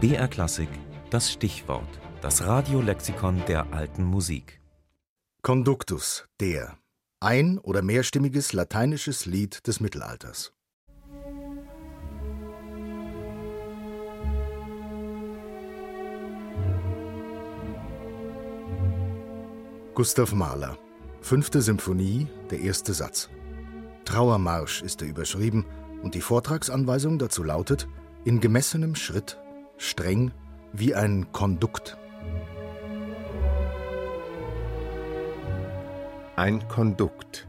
BR Klassik, das Stichwort, das Radiolexikon der alten Musik. Conductus, der. Ein- oder mehrstimmiges lateinisches Lied des Mittelalters. Gustav Mahler. Fünfte Symphonie, der erste Satz. Trauermarsch ist er überschrieben und die Vortragsanweisung dazu lautet: in gemessenem Schritt, streng wie ein Kondukt. Ein Kondukt.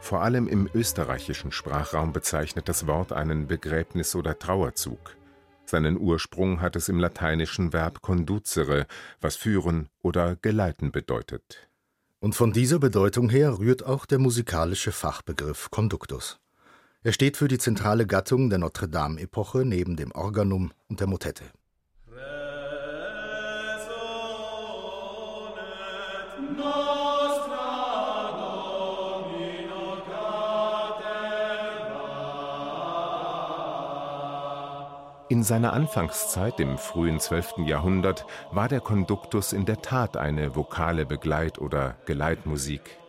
Vor allem im österreichischen Sprachraum bezeichnet das Wort einen Begräbnis- oder Trauerzug. Seinen Ursprung hat es im lateinischen Verb conducere, was führen oder geleiten bedeutet. Und von dieser Bedeutung her rührt auch der musikalische Fachbegriff Conductus. Er steht für die zentrale Gattung der Notre-Dame-Epoche neben dem Organum und der Motette. In seiner Anfangszeit im frühen 12. Jahrhundert war der Konduktus in der Tat eine vokale Begleit oder Geleitmusik.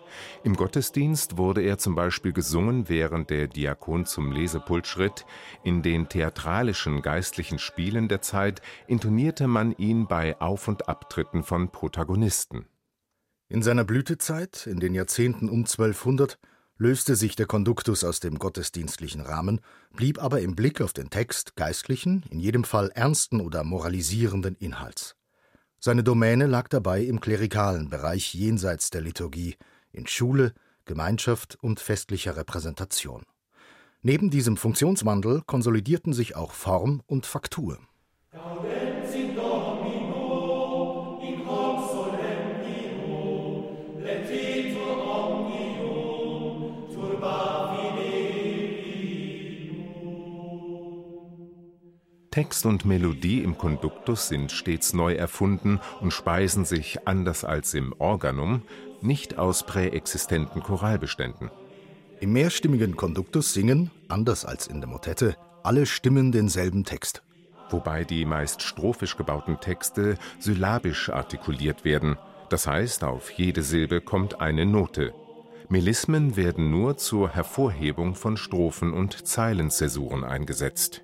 Im Gottesdienst wurde er zum Beispiel gesungen, während der Diakon zum Lesepult schritt, in den theatralischen geistlichen Spielen der Zeit intonierte man ihn bei Auf und Abtritten von Protagonisten. In seiner Blütezeit, in den Jahrzehnten um 1200, löste sich der Konduktus aus dem gottesdienstlichen Rahmen, blieb aber im Blick auf den Text geistlichen, in jedem Fall ernsten oder moralisierenden Inhalts. Seine Domäne lag dabei im klerikalen Bereich jenseits der Liturgie, in Schule, Gemeinschaft und festlicher Repräsentation. Neben diesem Funktionswandel konsolidierten sich auch Form und Faktur. Text und Melodie im Konduktus sind stets neu erfunden und speisen sich, anders als im Organum, nicht aus präexistenten Choralbeständen. Im mehrstimmigen Konduktus singen, anders als in der Motette, alle Stimmen denselben Text. Wobei die meist strophisch gebauten Texte syllabisch artikuliert werden, das heißt, auf jede Silbe kommt eine Note. Melismen werden nur zur Hervorhebung von Strophen und Zeilenzäsuren eingesetzt.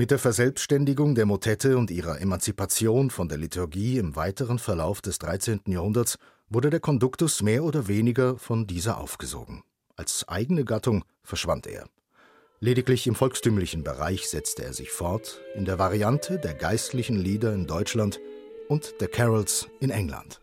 Mit der Verselbstständigung der Motette und ihrer Emanzipation von der Liturgie im weiteren Verlauf des 13. Jahrhunderts wurde der Konduktus mehr oder weniger von dieser aufgesogen. Als eigene Gattung verschwand er. Lediglich im volkstümlichen Bereich setzte er sich fort, in der Variante der geistlichen Lieder in Deutschland und der Carols in England.